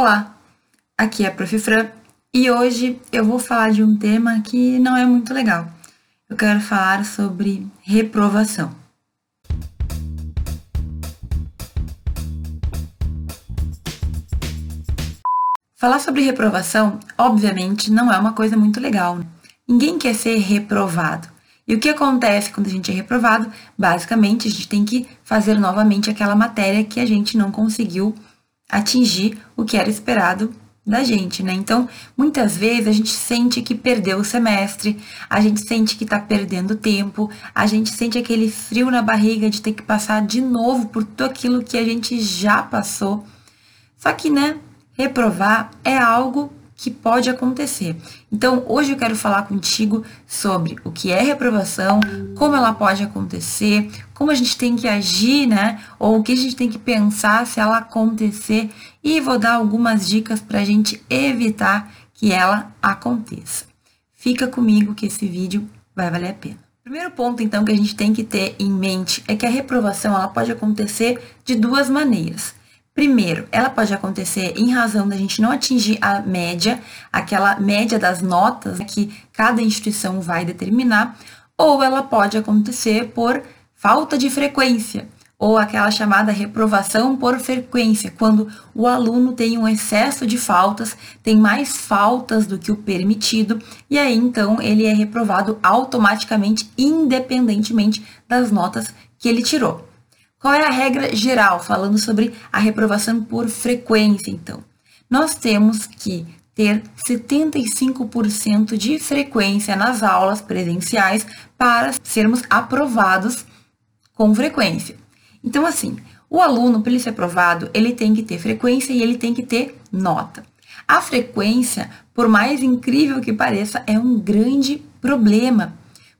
Olá, aqui é a Prof. Fran e hoje eu vou falar de um tema que não é muito legal. Eu quero falar sobre reprovação. Falar sobre reprovação, obviamente, não é uma coisa muito legal. Né? Ninguém quer ser reprovado. E o que acontece quando a gente é reprovado? Basicamente, a gente tem que fazer novamente aquela matéria que a gente não conseguiu atingir o que era esperado da gente, né? Então, muitas vezes a gente sente que perdeu o semestre, a gente sente que tá perdendo tempo, a gente sente aquele frio na barriga de ter que passar de novo por tudo aquilo que a gente já passou. Só que, né, reprovar é algo que pode acontecer. Então, hoje eu quero falar contigo sobre o que é reprovação, como ela pode acontecer, como a gente tem que agir, né? Ou o que a gente tem que pensar se ela acontecer e vou dar algumas dicas para a gente evitar que ela aconteça. Fica comigo que esse vídeo vai valer a pena. Primeiro ponto, então, que a gente tem que ter em mente é que a reprovação ela pode acontecer de duas maneiras. Primeiro, ela pode acontecer em razão da gente não atingir a média, aquela média das notas que cada instituição vai determinar, ou ela pode acontecer por falta de frequência, ou aquela chamada reprovação por frequência, quando o aluno tem um excesso de faltas, tem mais faltas do que o permitido, e aí então ele é reprovado automaticamente, independentemente das notas que ele tirou. Qual é a regra geral, falando sobre a reprovação por frequência, então? Nós temos que ter 75% de frequência nas aulas presenciais para sermos aprovados com frequência. Então, assim, o aluno, para ele ser aprovado, ele tem que ter frequência e ele tem que ter nota. A frequência, por mais incrível que pareça, é um grande problema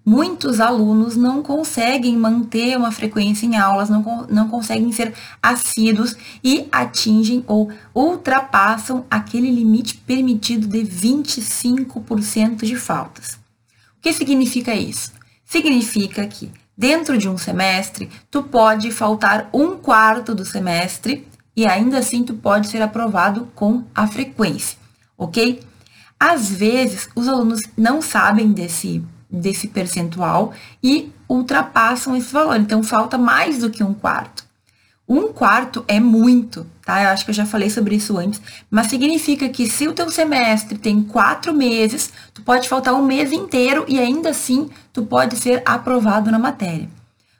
muitos alunos não conseguem manter uma frequência em aulas, não, não conseguem ser assíduos e atingem ou ultrapassam aquele limite permitido de 25% de faltas. O que significa isso? Significa que dentro de um semestre, tu pode faltar um quarto do semestre e ainda assim tu pode ser aprovado com a frequência, ok? Às vezes, os alunos não sabem desse desse percentual e ultrapassam esse valor. Então, falta mais do que um quarto. Um quarto é muito, tá? Eu acho que eu já falei sobre isso antes, mas significa que se o teu semestre tem quatro meses, tu pode faltar um mês inteiro e ainda assim tu pode ser aprovado na matéria.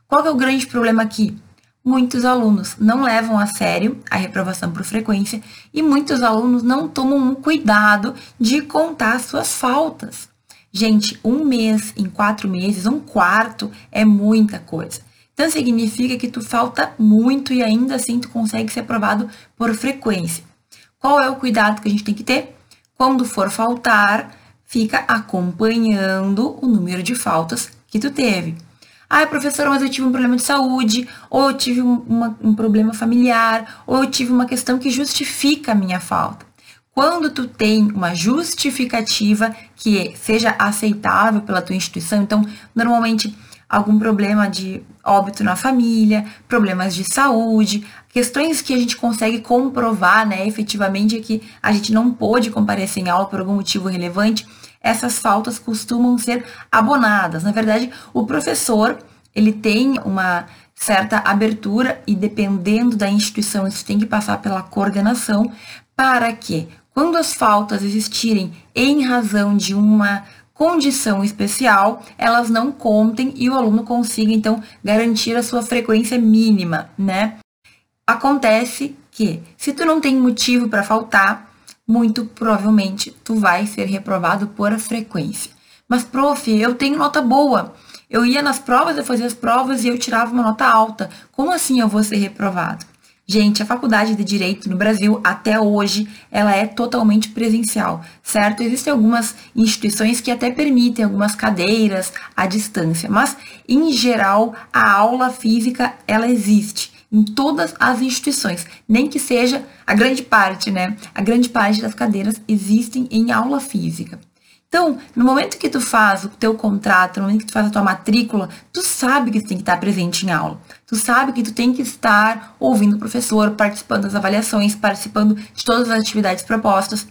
Qual é o grande problema aqui? Muitos alunos não levam a sério a reprovação por frequência e muitos alunos não tomam um cuidado de contar suas faltas. Gente, um mês em quatro meses, um quarto é muita coisa. Então significa que tu falta muito e ainda assim tu consegue ser aprovado por frequência. Qual é o cuidado que a gente tem que ter? Quando for faltar, fica acompanhando o número de faltas que tu teve. Ah, professora, mas eu tive um problema de saúde, ou eu tive um, uma, um problema familiar, ou eu tive uma questão que justifica a minha falta. Quando tu tem uma justificativa que seja aceitável pela tua instituição, então, normalmente algum problema de óbito na família, problemas de saúde, questões que a gente consegue comprovar, né, efetivamente, que a gente não pôde comparecer em aula por algum motivo relevante, essas faltas costumam ser abonadas. Na verdade, o professor, ele tem uma certa abertura e dependendo da instituição, isso tem que passar pela coordenação para que quando as faltas existirem em razão de uma condição especial, elas não contem e o aluno consiga então garantir a sua frequência mínima, né? Acontece que se tu não tem motivo para faltar, muito provavelmente tu vai ser reprovado por frequência. Mas prof, eu tenho nota boa. Eu ia nas provas, eu fazia as provas e eu tirava uma nota alta. Como assim eu vou ser reprovado? Gente, a faculdade de Direito no Brasil, até hoje, ela é totalmente presencial, certo? Existem algumas instituições que até permitem algumas cadeiras à distância, mas, em geral, a aula física, ela existe em todas as instituições, nem que seja a grande parte, né? A grande parte das cadeiras existem em aula física. Então, no momento que tu faz o teu contrato, no momento que tu faz a tua matrícula, tu sabe que tu tem que estar presente em aula. Tu sabe que tu tem que estar ouvindo o professor, participando das avaliações, participando de todas as atividades propostas.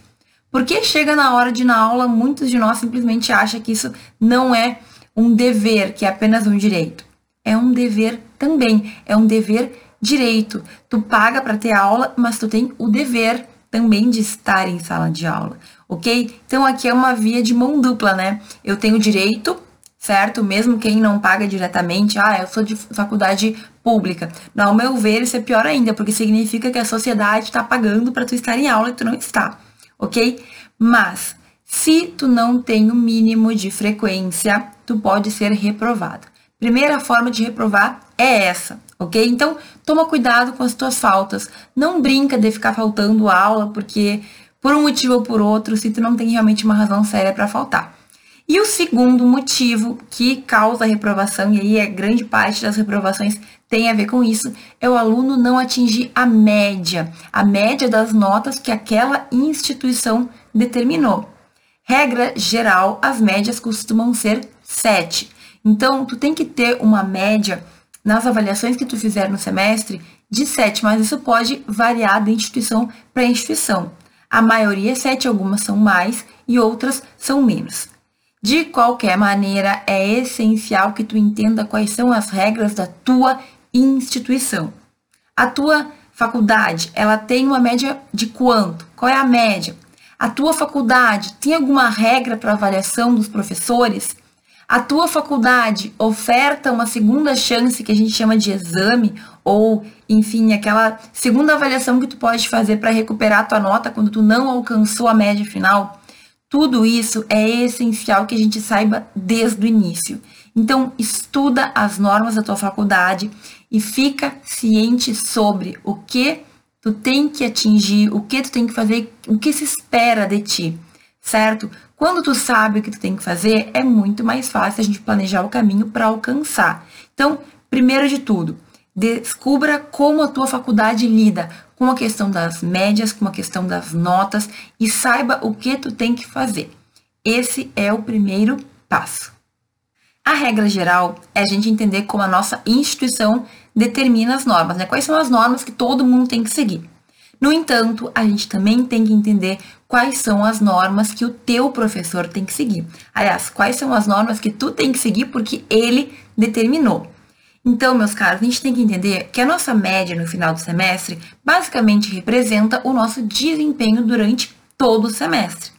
Porque chega na hora de ir na aula, muitos de nós simplesmente acham que isso não é um dever, que é apenas um direito. É um dever também, é um dever direito. Tu paga para ter aula, mas tu tem o dever também de estar em sala de aula ok? Então aqui é uma via de mão dupla, né? Eu tenho direito, certo? Mesmo quem não paga diretamente, ah, eu sou de faculdade pública. Não, ao meu ver, isso é pior ainda, porque significa que a sociedade está pagando para tu estar em aula e tu não está, ok? Mas se tu não tem o mínimo de frequência, tu pode ser reprovado. Primeira forma de reprovar é essa, ok? Então, toma cuidado com as tuas faltas. Não brinca de ficar faltando aula, porque por um motivo ou por outro, se tu não tem realmente uma razão séria para faltar. E o segundo motivo que causa a reprovação, e aí é grande parte das reprovações tem a ver com isso, é o aluno não atingir a média, a média das notas que aquela instituição determinou. Regra geral, as médias costumam ser 7. Então, tu tem que ter uma média nas avaliações que tu fizer no semestre de 7, mas isso pode variar de instituição para instituição. A maioria é 7, algumas são mais e outras são menos. De qualquer maneira, é essencial que tu entenda quais são as regras da tua instituição. A tua faculdade, ela tem uma média de quanto? Qual é a média? A tua faculdade tem alguma regra para avaliação dos professores? A tua faculdade oferta uma segunda chance que a gente chama de exame ou, enfim, aquela segunda avaliação que tu pode fazer para recuperar a tua nota quando tu não alcançou a média final? Tudo isso é essencial que a gente saiba desde o início. Então, estuda as normas da tua faculdade e fica ciente sobre o que tu tem que atingir, o que tu tem que fazer, o que se espera de ti, certo? Quando tu sabe o que tu tem que fazer, é muito mais fácil a gente planejar o caminho para alcançar. Então, primeiro de tudo, descubra como a tua faculdade lida com a questão das médias, com a questão das notas e saiba o que tu tem que fazer. Esse é o primeiro passo. A regra geral é a gente entender como a nossa instituição determina as normas, né? Quais são as normas que todo mundo tem que seguir. No entanto, a gente também tem que entender quais são as normas que o teu professor tem que seguir. Aliás, quais são as normas que tu tem que seguir porque ele determinou. Então, meus caros, a gente tem que entender que a nossa média no final do semestre basicamente representa o nosso desempenho durante todo o semestre.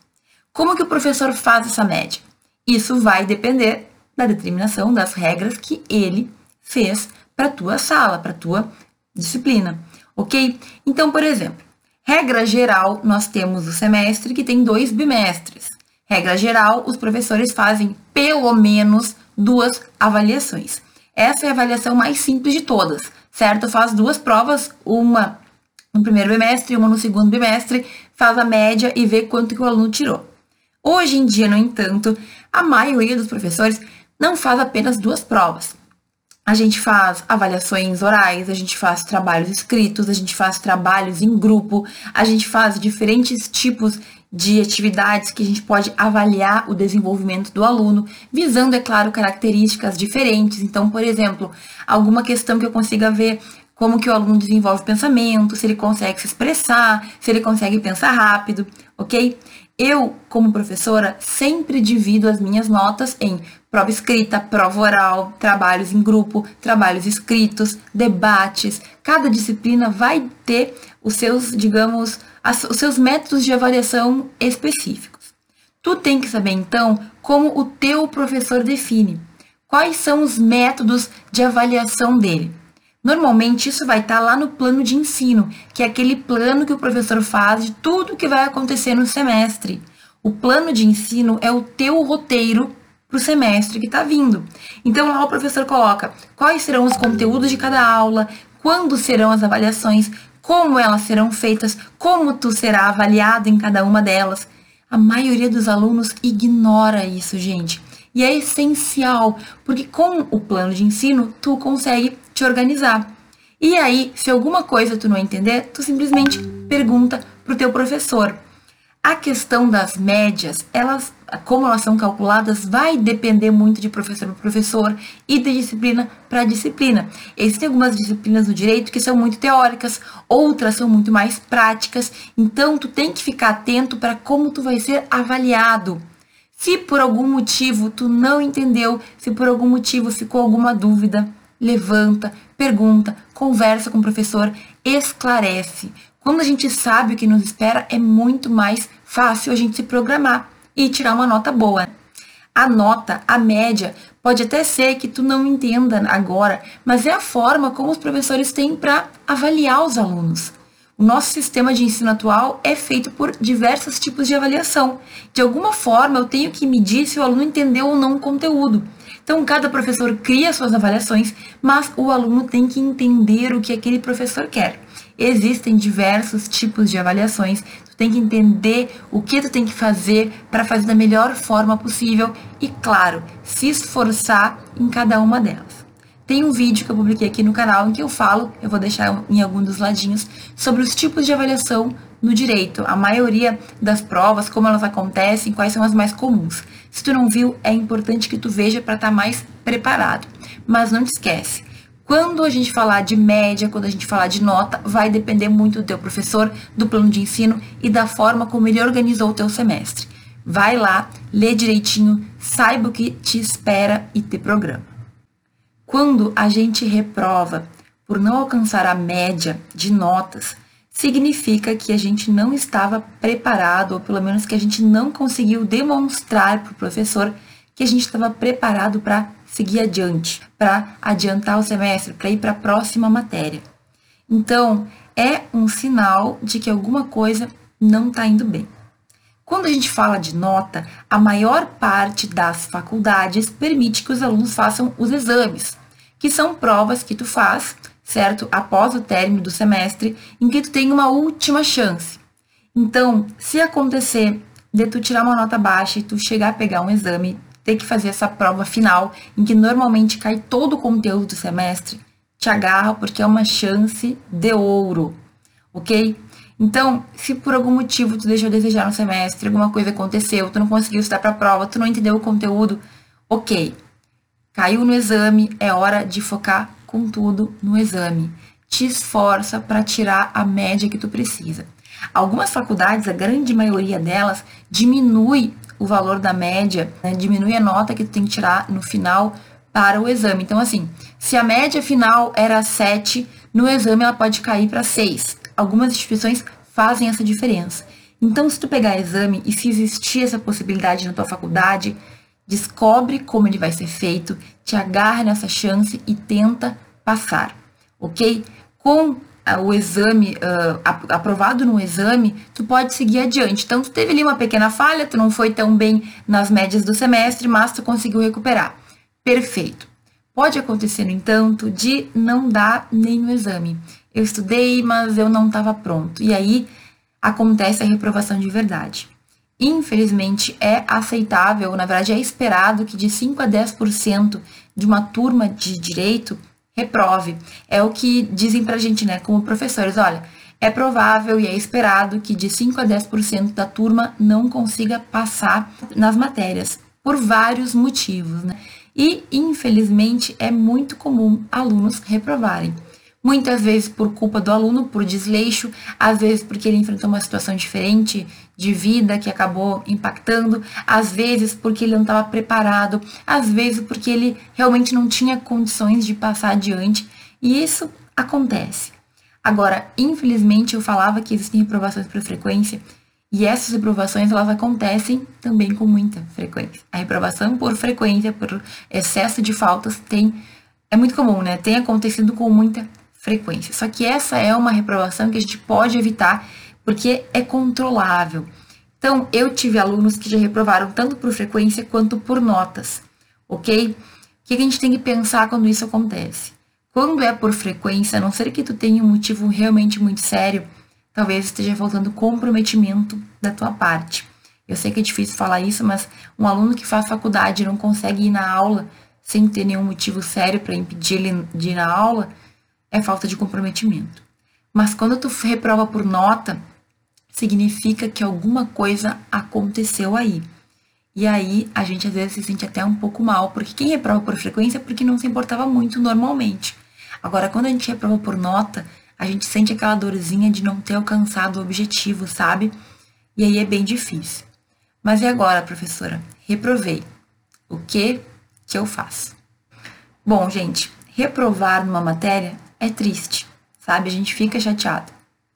Como que o professor faz essa média? Isso vai depender da determinação das regras que ele fez para tua sala, para tua disciplina ok? Então, por exemplo, regra geral, nós temos o semestre que tem dois bimestres. Regra geral, os professores fazem pelo menos duas avaliações. Essa é a avaliação mais simples de todas, certo? Faz duas provas, uma no primeiro bimestre uma no segundo bimestre, faz a média e vê quanto que o aluno tirou. Hoje em dia, no entanto, a maioria dos professores não faz apenas duas provas. A gente faz avaliações orais, a gente faz trabalhos escritos, a gente faz trabalhos em grupo, a gente faz diferentes tipos de atividades que a gente pode avaliar o desenvolvimento do aluno, visando, é claro, características diferentes. Então, por exemplo, alguma questão que eu consiga ver como que o aluno desenvolve pensamento, se ele consegue se expressar, se ele consegue pensar rápido, ok? Eu, como professora, sempre divido as minhas notas em prova escrita, prova oral, trabalhos em grupo, trabalhos escritos, debates. Cada disciplina vai ter os seus, digamos, os seus métodos de avaliação específicos. Tu tem que saber então como o teu professor define. Quais são os métodos de avaliação dele? Normalmente isso vai estar lá no plano de ensino, que é aquele plano que o professor faz de tudo que vai acontecer no semestre. O plano de ensino é o teu roteiro para o semestre que está vindo. Então lá o professor coloca quais serão os conteúdos de cada aula, quando serão as avaliações, como elas serão feitas, como tu será avaliado em cada uma delas. A maioria dos alunos ignora isso, gente. E é essencial, porque com o plano de ensino, tu consegue te organizar. E aí, se alguma coisa tu não entender, tu simplesmente pergunta pro teu professor. A questão das médias, elas como elas são calculadas, vai depender muito de professor para professor e de disciplina para disciplina. Existem algumas disciplinas do direito que são muito teóricas, outras são muito mais práticas, então tu tem que ficar atento para como tu vai ser avaliado. Se por algum motivo tu não entendeu, se por algum motivo ficou alguma dúvida, levanta, pergunta, conversa com o professor, esclarece. Quando a gente sabe o que nos espera, é muito mais fácil a gente se programar e tirar uma nota boa. A nota, a média, pode até ser que tu não entenda agora, mas é a forma como os professores têm para avaliar os alunos. O nosso sistema de ensino atual é feito por diversos tipos de avaliação. De alguma forma, eu tenho que medir se o aluno entendeu ou não o conteúdo. Então, cada professor cria suas avaliações, mas o aluno tem que entender o que aquele professor quer. Existem diversos tipos de avaliações, tu tem que entender o que tu tem que fazer para fazer da melhor forma possível e, claro, se esforçar em cada uma delas. Tem um vídeo que eu publiquei aqui no canal em que eu falo, eu vou deixar em algum dos ladinhos, sobre os tipos de avaliação no direito, a maioria das provas, como elas acontecem, quais são as mais comuns. Se tu não viu, é importante que tu veja para estar tá mais preparado. Mas não te esquece, quando a gente falar de média, quando a gente falar de nota, vai depender muito do teu professor, do plano de ensino e da forma como ele organizou o teu semestre. Vai lá, lê direitinho, saiba o que te espera e te programa. Quando a gente reprova por não alcançar a média de notas, significa que a gente não estava preparado, ou pelo menos que a gente não conseguiu demonstrar para o professor que a gente estava preparado para seguir adiante, para adiantar o semestre, para ir para a próxima matéria. Então, é um sinal de que alguma coisa não está indo bem. Quando a gente fala de nota, a maior parte das faculdades permite que os alunos façam os exames, que são provas que tu faz certo? Após o término do semestre, em que tu tem uma última chance. Então, se acontecer de tu tirar uma nota baixa e tu chegar a pegar um exame, ter que fazer essa prova final, em que normalmente cai todo o conteúdo do semestre, te agarra porque é uma chance de ouro, ok? Então, se por algum motivo tu deixou a desejar no semestre, alguma coisa aconteceu, tu não conseguiu estudar para a prova, tu não entendeu o conteúdo, ok. Caiu no exame, é hora de focar com tudo no exame. Te esforça para tirar a média que tu precisa. Algumas faculdades, a grande maioria delas, diminui o valor da média, né, diminui a nota que tu tem que tirar no final para o exame. Então, assim, se a média final era 7, no exame ela pode cair para 6. Algumas instituições fazem essa diferença. Então, se tu pegar exame e se existir essa possibilidade na tua faculdade, descobre como ele vai ser feito, te agarra nessa chance e tenta passar, ok? Com o exame, uh, aprovado no exame, tu pode seguir adiante. Então, tu teve ali uma pequena falha, tu não foi tão bem nas médias do semestre, mas tu conseguiu recuperar. Perfeito. Pode acontecer, no entanto, de não dar nem no exame. Eu estudei, mas eu não estava pronto. E aí acontece a reprovação de verdade. Infelizmente, é aceitável, na verdade, é esperado que de 5 a 10% de uma turma de direito reprove. É o que dizem pra gente, né, como professores: olha, é provável e é esperado que de 5 a 10% da turma não consiga passar nas matérias, por vários motivos, né? E, infelizmente, é muito comum alunos reprovarem muitas vezes por culpa do aluno, por desleixo, às vezes porque ele enfrentou uma situação diferente de vida que acabou impactando, às vezes porque ele não estava preparado, às vezes porque ele realmente não tinha condições de passar adiante, e isso acontece. Agora, infelizmente, eu falava que existem reprovações por frequência, e essas reprovações elas acontecem também com muita frequência. A reprovação por frequência, por excesso de faltas, tem é muito comum, né? Tem acontecido com muita frequência. Só que essa é uma reprovação que a gente pode evitar porque é controlável. Então, eu tive alunos que já reprovaram tanto por frequência quanto por notas, ok? O que a gente tem que pensar quando isso acontece? Quando é por frequência, a não ser que tu tenha um motivo realmente muito sério, talvez esteja faltando comprometimento da tua parte. Eu sei que é difícil falar isso, mas um aluno que faz faculdade e não consegue ir na aula sem ter nenhum motivo sério para impedir ele de ir na aula, é falta de comprometimento. Mas quando tu reprova por nota, significa que alguma coisa aconteceu aí. E aí a gente às vezes se sente até um pouco mal, porque quem reprova por frequência é porque não se importava muito normalmente. Agora, quando a gente reprova por nota, a gente sente aquela dorzinha de não ter alcançado o objetivo, sabe? E aí é bem difícil. Mas e agora, professora? Reprovei. O que que eu faço? Bom, gente, reprovar numa matéria é triste, sabe? A gente fica chateado,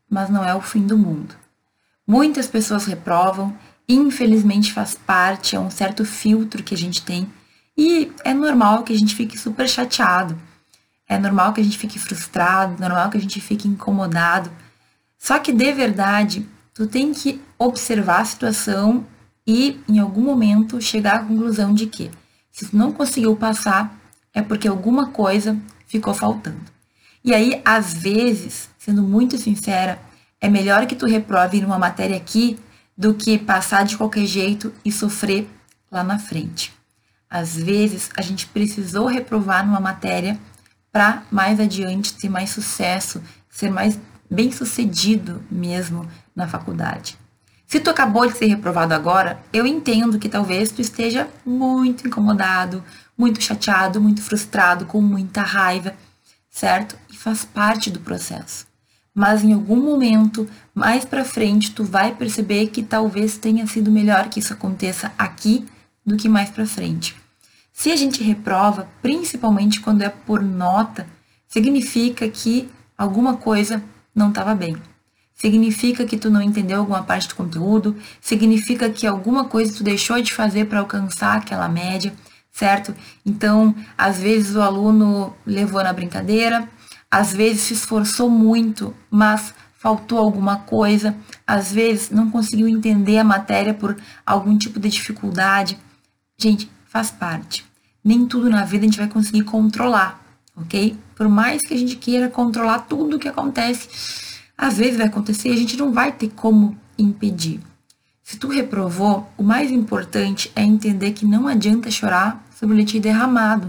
mas não é o fim do mundo. Muitas pessoas reprovam, infelizmente faz parte, é um certo filtro que a gente tem, e é normal que a gente fique super chateado. É normal que a gente fique frustrado, normal que a gente fique incomodado. Só que de verdade, tu tem que observar a situação e em algum momento chegar à conclusão de que se tu não conseguiu passar, é porque alguma coisa ficou faltando. E aí, às vezes, sendo muito sincera, é melhor que tu reprove numa matéria aqui do que passar de qualquer jeito e sofrer lá na frente. Às vezes, a gente precisou reprovar numa matéria para mais adiante ter mais sucesso, ser mais bem sucedido mesmo na faculdade. Se tu acabou de ser reprovado agora, eu entendo que talvez tu esteja muito incomodado, muito chateado, muito frustrado, com muita raiva, certo? E faz parte do processo. Mas em algum momento, mais para frente, tu vai perceber que talvez tenha sido melhor que isso aconteça aqui do que mais para frente. Se a gente reprova, principalmente quando é por nota, significa que alguma coisa não estava bem. Significa que tu não entendeu alguma parte do conteúdo, significa que alguma coisa tu deixou de fazer para alcançar aquela média, certo? Então, às vezes o aluno levou na brincadeira, às vezes se esforçou muito, mas faltou alguma coisa, às vezes não conseguiu entender a matéria por algum tipo de dificuldade. Gente, faz parte. Nem tudo na vida a gente vai conseguir controlar, ok? Por mais que a gente queira controlar tudo o que acontece, às vezes vai acontecer e a gente não vai ter como impedir. Se tu reprovou, o mais importante é entender que não adianta chorar sobre o leite derramado.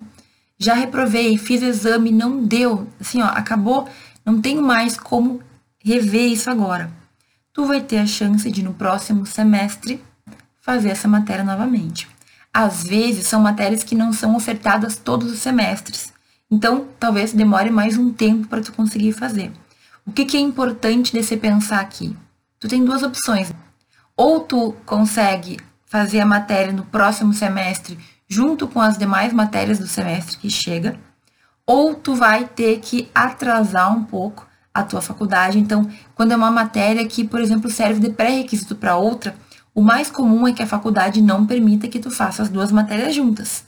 Já reprovei, fiz exame, não deu, assim, ó, acabou, não tenho mais como rever isso agora. Tu vai ter a chance de no próximo semestre fazer essa matéria novamente. Às vezes são matérias que não são ofertadas todos os semestres. Então, talvez demore mais um tempo para tu conseguir fazer. O que, que é importante de você pensar aqui? Tu tem duas opções. Ou tu consegue fazer a matéria no próximo semestre junto com as demais matérias do semestre que chega, ou tu vai ter que atrasar um pouco a tua faculdade. Então, quando é uma matéria que, por exemplo, serve de pré-requisito para outra, o mais comum é que a faculdade não permita que tu faça as duas matérias juntas.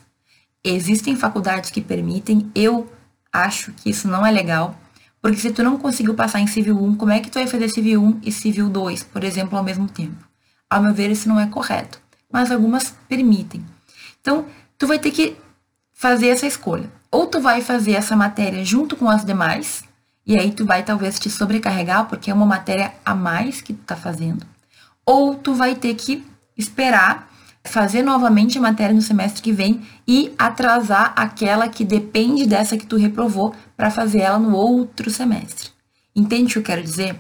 Existem faculdades que permitem, eu acho que isso não é legal, porque se tu não conseguiu passar em Civil 1, como é que tu vai fazer Civil 1 e Civil 2, por exemplo, ao mesmo tempo? Ao meu ver, isso não é correto, mas algumas permitem. Então, tu vai ter que fazer essa escolha. Ou tu vai fazer essa matéria junto com as demais, e aí tu vai talvez te sobrecarregar, porque é uma matéria a mais que tu tá fazendo. Ou tu vai ter que esperar fazer novamente a matéria no semestre que vem e atrasar aquela que depende dessa que tu reprovou para fazer ela no outro semestre. Entende o que eu quero dizer?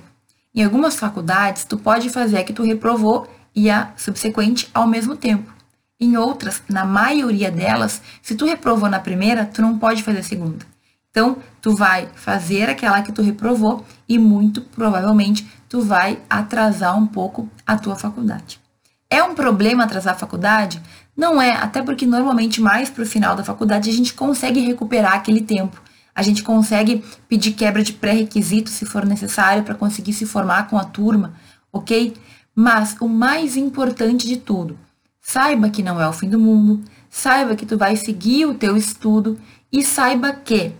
Em algumas faculdades, tu pode fazer a que tu reprovou e a subsequente ao mesmo tempo. Em outras, na maioria delas, se tu reprovou na primeira, tu não pode fazer a segunda. Então, tu vai fazer aquela que tu reprovou e muito provavelmente tu vai atrasar um pouco a tua faculdade. É um problema atrasar a faculdade? Não é, até porque normalmente mais para o final da faculdade a gente consegue recuperar aquele tempo. A gente consegue pedir quebra de pré-requisito se for necessário para conseguir se formar com a turma, ok? Mas o mais importante de tudo, saiba que não é o fim do mundo, saiba que tu vai seguir o teu estudo e saiba que,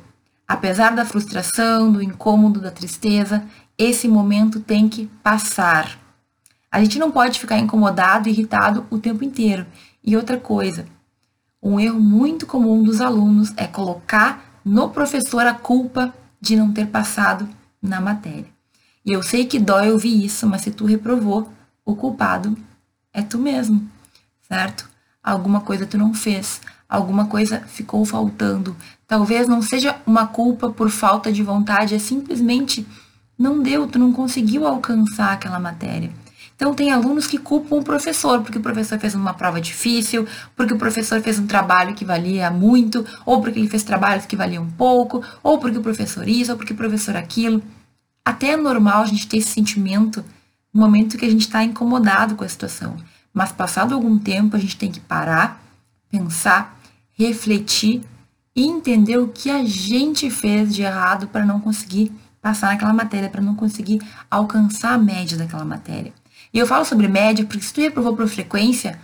apesar da frustração, do incômodo, da tristeza, esse momento tem que passar. A gente não pode ficar incomodado, irritado o tempo inteiro. E outra coisa, um erro muito comum dos alunos é colocar no professor a culpa de não ter passado na matéria. E eu sei que dói ouvir isso, mas se tu reprovou, o culpado é tu mesmo, certo? Alguma coisa tu não fez, alguma coisa ficou faltando. Talvez não seja uma culpa por falta de vontade, é simplesmente não deu, tu não conseguiu alcançar aquela matéria. Então, tem alunos que culpam o professor, porque o professor fez uma prova difícil, porque o professor fez um trabalho que valia muito, ou porque ele fez trabalhos que valiam pouco, ou porque o professor isso, ou porque o professor aquilo. Até é normal a gente ter esse sentimento no momento que a gente está incomodado com a situação. Mas, passado algum tempo, a gente tem que parar, pensar, refletir e entender o que a gente fez de errado para não conseguir passar naquela matéria, para não conseguir alcançar a média daquela matéria. E eu falo sobre média porque se tu reprovou por frequência,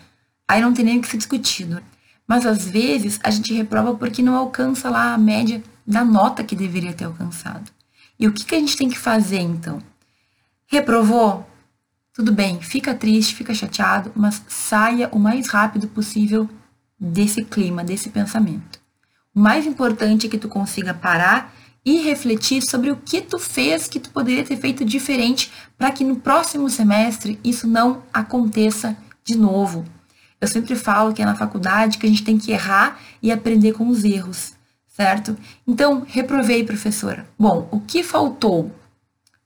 aí não tem nem o que ser discutido. Mas às vezes a gente reprova porque não alcança lá a média da nota que deveria ter alcançado. E o que, que a gente tem que fazer então? Reprovou? Tudo bem, fica triste, fica chateado, mas saia o mais rápido possível desse clima, desse pensamento. O mais importante é que tu consiga parar e refletir sobre o que tu fez que tu poderia ter feito diferente para que no próximo semestre isso não aconteça de novo. Eu sempre falo que é na faculdade que a gente tem que errar e aprender com os erros, certo? Então, reprovei, professora. Bom, o que faltou?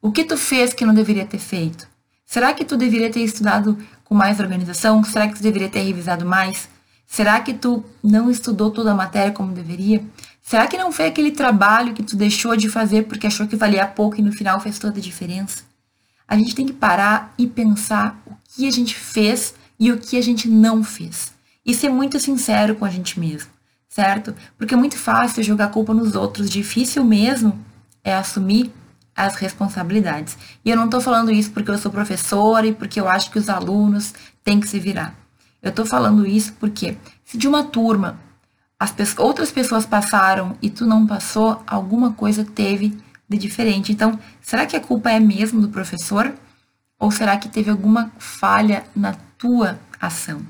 O que tu fez que não deveria ter feito? Será que tu deveria ter estudado com mais organização? Será que tu deveria ter revisado mais? Será que tu não estudou toda a matéria como deveria? Será que não foi aquele trabalho que tu deixou de fazer porque achou que valia pouco e no final fez toda a diferença? A gente tem que parar e pensar o que a gente fez e o que a gente não fez. E ser muito sincero com a gente mesmo, certo? Porque é muito fácil jogar culpa nos outros, difícil mesmo é assumir as responsabilidades. E eu não estou falando isso porque eu sou professora e porque eu acho que os alunos têm que se virar. Eu estou falando isso porque se de uma turma as outras pessoas passaram e tu não passou, alguma coisa teve de diferente. Então, será que a culpa é mesmo do professor? Ou será que teve alguma falha na tua ação?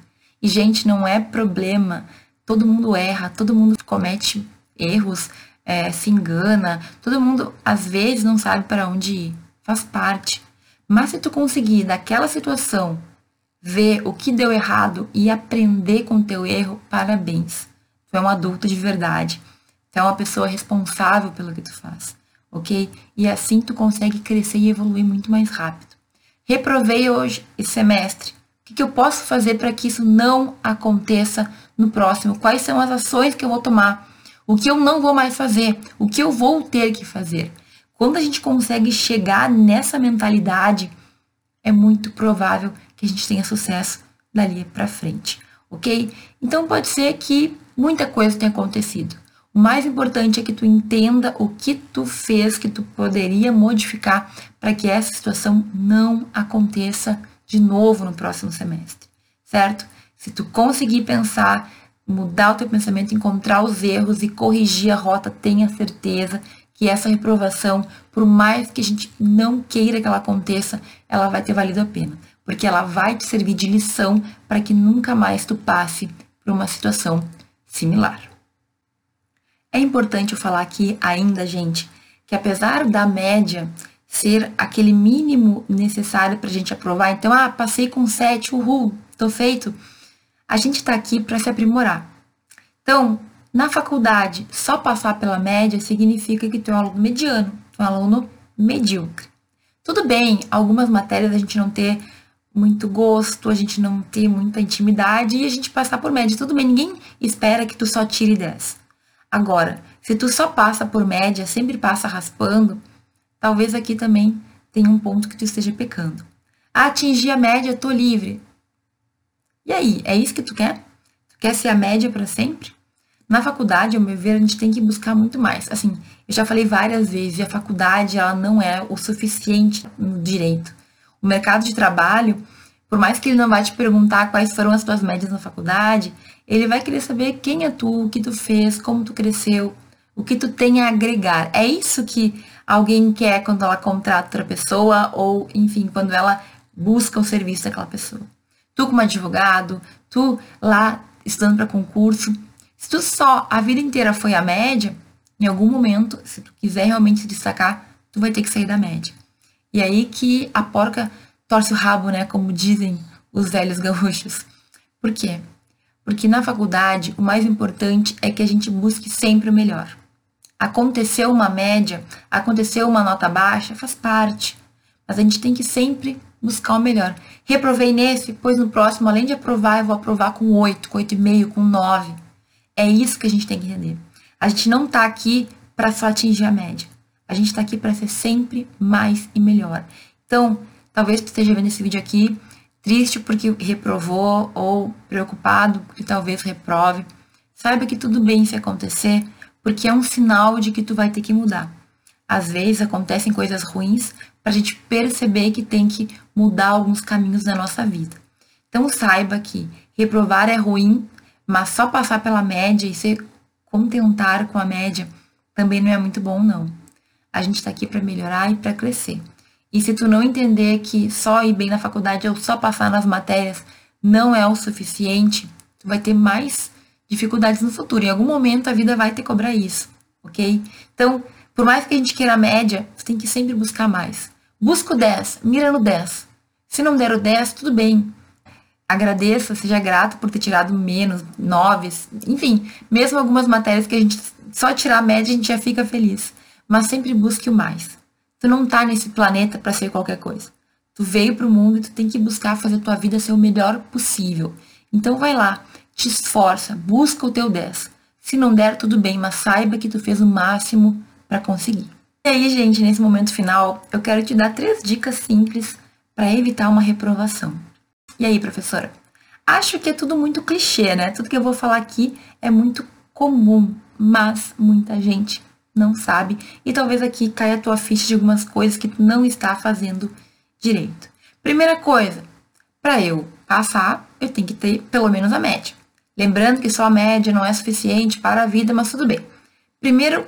E, gente, não é problema. Todo mundo erra, todo mundo comete erros, é, se engana, todo mundo às vezes não sabe para onde ir. Faz parte. Mas se tu conseguir daquela situação ver o que deu errado e aprender com o teu erro, parabéns. Tu é um adulto de verdade. Tu é uma pessoa responsável pelo que tu faz, ok? E assim tu consegue crescer e evoluir muito mais rápido. Reprovei hoje esse semestre. O que, que eu posso fazer para que isso não aconteça no próximo? Quais são as ações que eu vou tomar? O que eu não vou mais fazer? O que eu vou ter que fazer? Quando a gente consegue chegar nessa mentalidade, é muito provável que a gente tenha sucesso dali para frente, ok? Então pode ser que muita coisa tenha acontecido. O mais importante é que tu entenda o que tu fez que tu poderia modificar para que essa situação não aconteça de novo no próximo semestre, certo? Se tu conseguir pensar, mudar o teu pensamento, encontrar os erros e corrigir a rota, tenha certeza que essa reprovação, por mais que a gente não queira que ela aconteça, ela vai ter valido a pena porque ela vai te servir de lição para que nunca mais tu passe por uma situação similar. É importante eu falar aqui ainda, gente, que apesar da média ser aquele mínimo necessário para a gente aprovar, então, ah, passei com 7, uhul, tô feito, a gente está aqui para se aprimorar. Então, na faculdade, só passar pela média significa que tu é um aluno mediano, um aluno medíocre. Tudo bem, algumas matérias a gente não ter muito gosto, a gente não ter muita intimidade e a gente passar por média. Tudo bem, ninguém espera que tu só tire 10. Agora, se tu só passa por média, sempre passa raspando, talvez aqui também tenha um ponto que tu esteja pecando. Atingir a média, tô livre. E aí, é isso que tu quer? Tu quer ser a média para sempre? Na faculdade, ao meu ver, a gente tem que buscar muito mais. Assim, eu já falei várias vezes, a faculdade ela não é o suficiente no direito o mercado de trabalho, por mais que ele não vai te perguntar quais foram as tuas médias na faculdade, ele vai querer saber quem é tu, o que tu fez, como tu cresceu, o que tu tem a agregar. É isso que alguém quer quando ela contrata outra pessoa ou, enfim, quando ela busca o serviço daquela pessoa. Tu como advogado, tu lá estudando para concurso, se tu só a vida inteira foi a média, em algum momento, se tu quiser realmente se destacar, tu vai ter que sair da média. E aí que a porca torce o rabo, né? Como dizem os velhos gaúchos. Por quê? Porque na faculdade o mais importante é que a gente busque sempre o melhor. Aconteceu uma média, aconteceu uma nota baixa, faz parte. Mas a gente tem que sempre buscar o melhor. Reprovei nesse, pois no próximo, além de aprovar, eu vou aprovar com 8, com 8,5, com 9. É isso que a gente tem que entender. A gente não tá aqui para só atingir a média. A gente tá aqui para ser sempre mais e melhor. Então, talvez tu esteja vendo esse vídeo aqui triste porque reprovou ou preocupado porque talvez reprove. Saiba que tudo bem se acontecer, porque é um sinal de que tu vai ter que mudar. Às vezes acontecem coisas ruins para a gente perceber que tem que mudar alguns caminhos da nossa vida. Então saiba que reprovar é ruim, mas só passar pela média e se contentar com a média também não é muito bom, não. A gente está aqui para melhorar e para crescer. E se tu não entender que só ir bem na faculdade ou só passar nas matérias não é o suficiente, tu vai ter mais dificuldades no futuro. Em algum momento a vida vai te cobrar isso, ok? Então, por mais que a gente queira a média, você tem que sempre buscar mais. Busca o 10, mira no 10. Se não der o 10, tudo bem. Agradeça, seja grato por ter tirado menos, 9, enfim, mesmo algumas matérias que a gente só tirar a média a gente já fica feliz. Mas sempre busque o mais. Tu não tá nesse planeta para ser qualquer coisa. Tu veio pro mundo e tu tem que buscar fazer a tua vida ser o melhor possível. Então vai lá, te esforça, busca o teu 10. Se não der, tudo bem, mas saiba que tu fez o máximo para conseguir. E aí, gente, nesse momento final, eu quero te dar três dicas simples para evitar uma reprovação. E aí, professora? Acho que é tudo muito clichê, né? Tudo que eu vou falar aqui é muito comum, mas muita gente não sabe e talvez aqui caia a tua ficha de algumas coisas que tu não está fazendo direito. Primeira coisa, para eu passar, eu tenho que ter pelo menos a média. Lembrando que só a média não é suficiente para a vida, mas tudo bem. Primeiro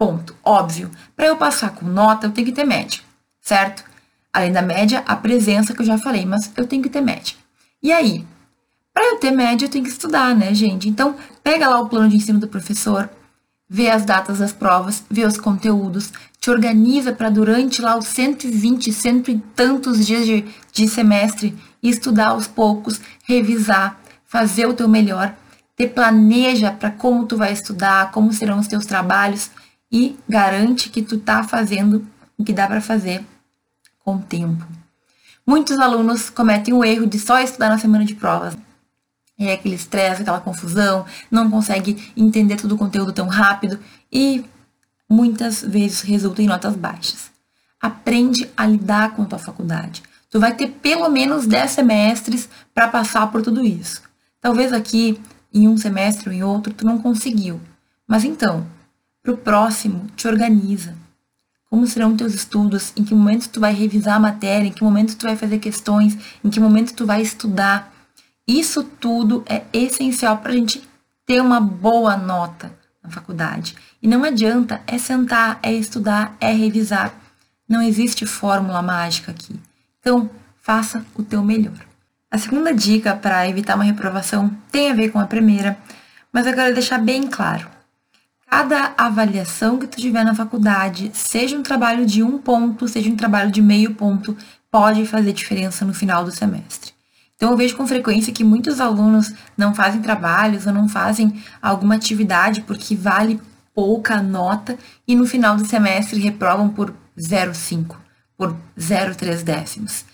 Ponto. Óbvio. Para eu passar com nota, eu tenho que ter média, certo? Além da média, a presença que eu já falei, mas eu tenho que ter média. E aí? Para eu ter média, eu tenho que estudar, né, gente? Então, pega lá o plano de ensino do professor, vê as datas das provas, vê os conteúdos, te organiza para durante lá os 120, cento e tantos dias de, de semestre, estudar aos poucos, revisar, fazer o teu melhor, te planeja para como tu vai estudar, como serão os teus trabalhos, e garante que tu tá fazendo o que dá para fazer com o tempo. Muitos alunos cometem o erro de só estudar na semana de provas. É aquele estresse, aquela confusão, não consegue entender todo o conteúdo tão rápido e muitas vezes resulta em notas baixas. Aprende a lidar com a tua faculdade. Tu vai ter pelo menos 10 semestres para passar por tudo isso. Talvez aqui, em um semestre ou em outro, tu não conseguiu. Mas então, para o próximo, te organiza. Como serão teus estudos? Em que momento tu vai revisar a matéria? Em que momento tu vai fazer questões? Em que momento tu vai estudar? Isso tudo é essencial para a gente ter uma boa nota na faculdade. E não adianta, é sentar, é estudar, é revisar. Não existe fórmula mágica aqui. Então, faça o teu melhor. A segunda dica para evitar uma reprovação tem a ver com a primeira, mas eu quero deixar bem claro cada avaliação que tu tiver na faculdade, seja um trabalho de um ponto, seja um trabalho de meio ponto, pode fazer diferença no final do semestre. Então, eu vejo com frequência que muitos alunos não fazem trabalhos ou não fazem alguma atividade porque vale pouca nota e no final do semestre reprovam por 0,5, por 0,3 décimos.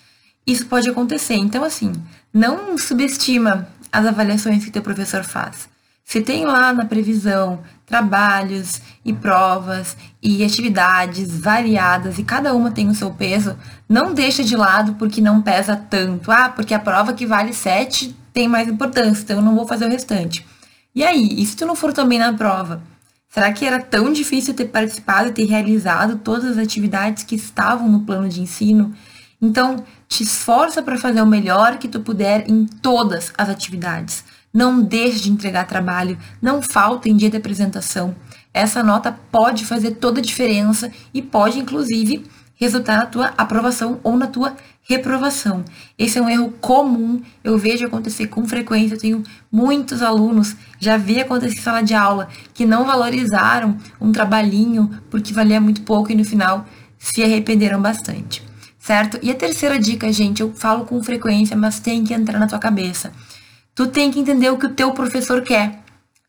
Isso pode acontecer. Então, assim, não subestima as avaliações que teu professor faz. Se tem lá na previsão trabalhos e provas e atividades variadas e cada uma tem o seu peso, não deixa de lado porque não pesa tanto. Ah, porque a prova que vale 7 tem mais importância, então eu não vou fazer o restante. E aí, e se tu não for também na prova? Será que era tão difícil ter participado e ter realizado todas as atividades que estavam no plano de ensino? Então, te esforça para fazer o melhor que tu puder em todas as atividades. Não deixe de entregar trabalho, não falta em dia de apresentação. Essa nota pode fazer toda a diferença e pode, inclusive, resultar na tua aprovação ou na tua reprovação. Esse é um erro comum, eu vejo acontecer com frequência, eu tenho muitos alunos, já vi acontecer em sala de aula, que não valorizaram um trabalhinho porque valia muito pouco e no final se arrependeram bastante, certo? E a terceira dica, gente, eu falo com frequência, mas tem que entrar na tua cabeça. Tu tem que entender o que o teu professor quer.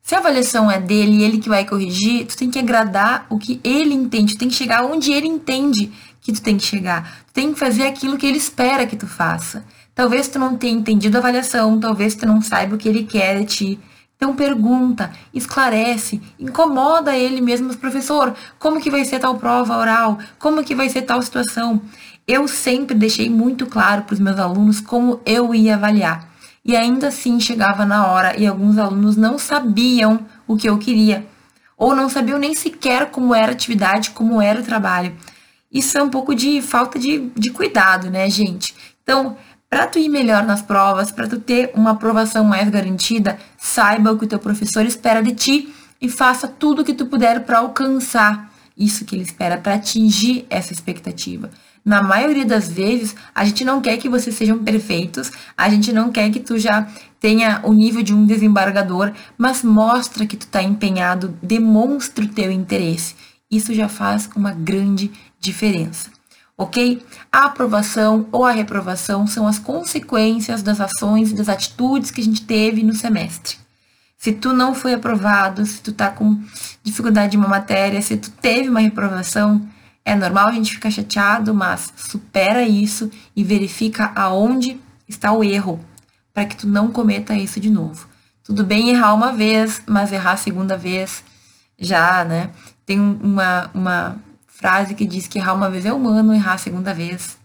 Se a avaliação é dele e ele que vai corrigir, tu tem que agradar o que ele entende, tu tem que chegar onde ele entende que tu tem que chegar. Tu tem que fazer aquilo que ele espera que tu faça. Talvez tu não tenha entendido a avaliação, talvez tu não saiba o que ele quer de ti. Então pergunta, esclarece, incomoda ele mesmo, professor, como que vai ser tal prova oral? Como que vai ser tal situação? Eu sempre deixei muito claro para os meus alunos como eu ia avaliar. E ainda assim chegava na hora e alguns alunos não sabiam o que eu queria, ou não sabiam nem sequer como era a atividade, como era o trabalho. Isso é um pouco de falta de, de cuidado, né, gente? Então, para tu ir melhor nas provas, para tu ter uma aprovação mais garantida, saiba o que o teu professor espera de ti e faça tudo o que tu puder para alcançar isso que ele espera, para atingir essa expectativa. Na maioria das vezes, a gente não quer que vocês sejam perfeitos, a gente não quer que tu já tenha o nível de um desembargador, mas mostra que tu tá empenhado, demonstra o teu interesse. Isso já faz uma grande diferença ok? A aprovação ou a reprovação são as consequências das ações e das atitudes que a gente teve no semestre. Se tu não foi aprovado, se tu tá com dificuldade em uma matéria, se tu teve uma reprovação, é normal a gente ficar chateado, mas supera isso e verifica aonde está o erro, para que tu não cometa isso de novo. Tudo bem errar uma vez, mas errar a segunda vez já, né? Tem uma, uma frase que diz que errar uma vez é humano, errar a segunda vez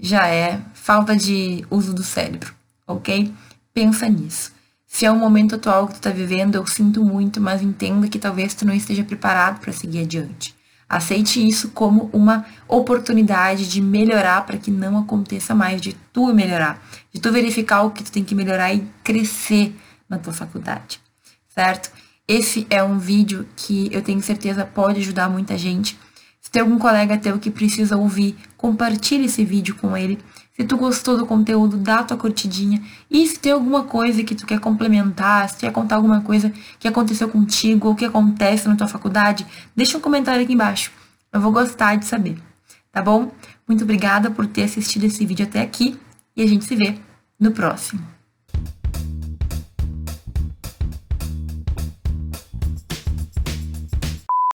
já é falta de uso do cérebro, ok? Pensa nisso. Se é o momento atual que tu tá vivendo, eu sinto muito, mas entenda que talvez tu não esteja preparado para seguir adiante. Aceite isso como uma oportunidade de melhorar para que não aconteça mais, de tu melhorar, de tu verificar o que tu tem que melhorar e crescer na tua faculdade, certo? Esse é um vídeo que eu tenho certeza pode ajudar muita gente. Se tem algum colega teu que precisa ouvir, compartilhe esse vídeo com ele. Se tu gostou do conteúdo, dá tua curtidinha. E se tem alguma coisa que tu quer complementar, se tu quer contar alguma coisa que aconteceu contigo ou que acontece na tua faculdade, deixa um comentário aqui embaixo. Eu vou gostar de saber. Tá bom? Muito obrigada por ter assistido esse vídeo até aqui e a gente se vê no próximo.